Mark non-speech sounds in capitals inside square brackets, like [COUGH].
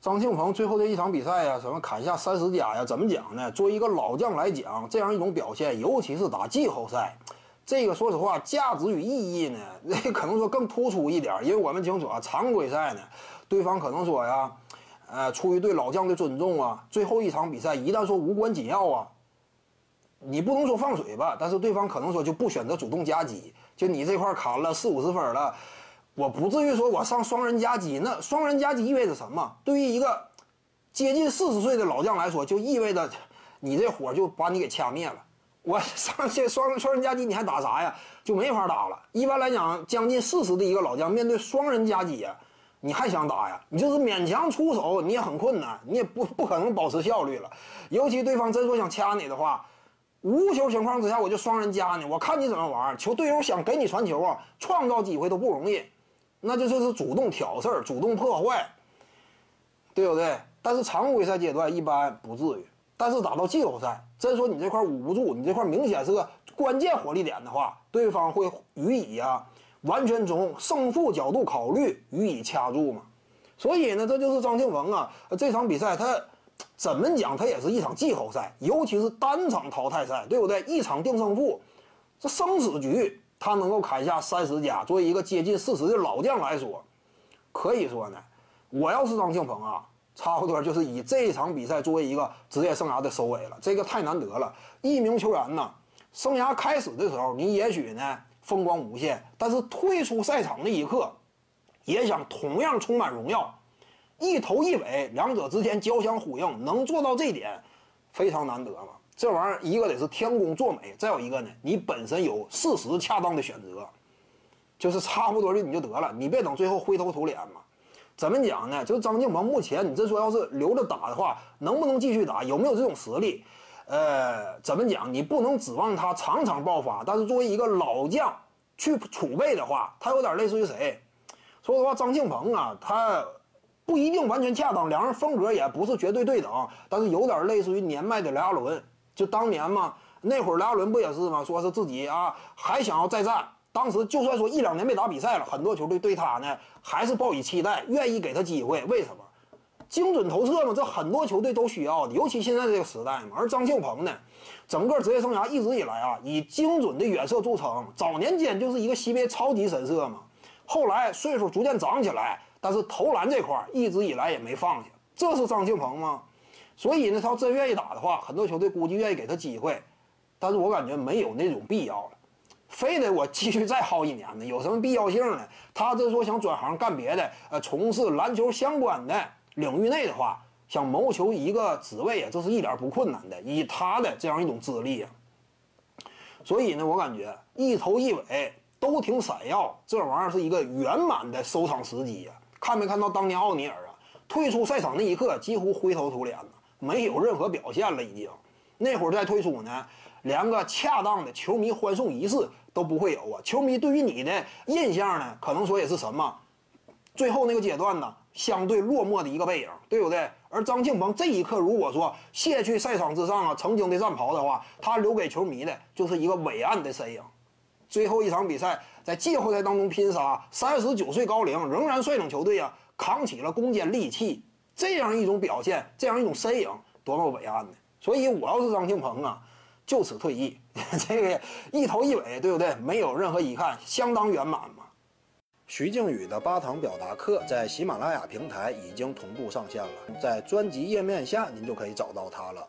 张庆鹏最后这一场比赛呀，什么砍下三十加呀？怎么讲呢？作为一个老将来讲，这样一种表现，尤其是打季后赛，这个说实话，价值与意义呢，[LAUGHS] 那可能说更突出一点。因为我们清楚啊，常规赛呢，对方可能说呀，呃，出于对老将的尊重啊，最后一场比赛一旦说无关紧要啊，你不能说放水吧，但是对方可能说就不选择主动夹击，就你这块砍了四五十分了。我不至于说我上双人夹击，那双人夹击意味着什么？对于一个接近四十岁的老将来说，就意味着你这火就把你给掐灭了。我 [LAUGHS] 上这双双人夹击你还打啥呀？就没法打了。一般来讲，将近四十的一个老将面对双人夹击呀，你还想打呀？你就是勉强出手，你也很困难，你也不不可能保持效率了。尤其对方真说想掐你的话，无球情况之下我就双人夹你，我看你怎么玩。球队友想给你传球啊，创造机会都不容易。那就就是主动挑事儿，主动破坏，对不对？但是常规赛阶段一般不至于，但是打到季后赛，真说你这块捂不住，你这块明显是个关键火力点的话，对方会予以啊，完全从胜负角度考虑予以掐住嘛。所以呢，这就是张庆鹏啊，这场比赛他怎么讲，他也是一场季后赛，尤其是单场淘汰赛，对不对？一场定胜负，这生死局。他能够砍下三十加，作为一个接近四十的老将来说，可以说呢，我要是张庆鹏啊，差不多就是以这一场比赛作为一个职业生涯的收尾了。这个太难得了，一名球员呢，生涯开始的时候你也许呢风光无限，但是退出赛场那一刻，也想同样充满荣耀，一头一尾，两者之间交相呼应，能做到这点，非常难得了。这玩意儿，一个得是天公作美，再有一个呢，你本身有事实恰当的选择，就是差不多的你就得了，你别等最后灰头土脸嘛。怎么讲呢？就是张静鹏目前，你这说要是留着打的话，能不能继续打？有没有这种实力？呃，怎么讲？你不能指望他场场爆发，但是作为一个老将去储备的话，他有点类似于谁？说实话，张庆鹏啊，他不一定完全恰当，两人风格也不是绝对对等，但是有点类似于年迈的雷阿伦。就当年嘛，那会儿莱伦不也是吗？说是自己啊还想要再战。当时就算说一两年没打比赛了，很多球队对他呢还是抱以期待，愿意给他机会。为什么？精准投射嘛，这很多球队都需要的，尤其现在这个时代嘛。而张庆鹏呢，整个职业生涯一直以来啊以精准的远射著称。早年间就是一个级别超级神射嘛，后来岁数逐渐长起来，但是投篮这块一直以来也没放下。这是张庆鹏吗？所以呢，他要真愿意打的话，很多球队估计愿意给他机会，但是我感觉没有那种必要了，非得我继续再耗一年呢？有什么必要性呢？他这说想转行干别的，呃，从事篮球相关的领域内的话，想谋求一个职位啊，这是一点不困难的。以他的这样一种资历啊，所以呢，我感觉一头一尾都挺闪耀，这玩意儿是一个圆满的收场时机呀。看没看到当年奥尼尔啊，退出赛场那一刻，几乎灰头土脸的。没有任何表现了，已经。那会儿再退出呢，连个恰当的球迷欢送仪式都不会有啊。球迷对于你的印象呢，可能说也是什么？最后那个阶段呢，相对落寞的一个背影，对不对？而张庆鹏这一刻，如果说卸去赛场之上啊曾经的战袍的话，他留给球迷的就是一个伟岸的身影。最后一场比赛在季后赛当中拼杀，三十九岁高龄仍然率领球队啊扛起了攻坚利器。这样一种表现，这样一种身影，多么伟岸呢？所以，我要是张庆鹏啊，就此退役，[LAUGHS] 这个一头一尾，对不对？没有任何遗憾，相当圆满嘛。徐静宇的八堂表达课在喜马拉雅平台已经同步上线了，在专辑页面下您就可以找到它了。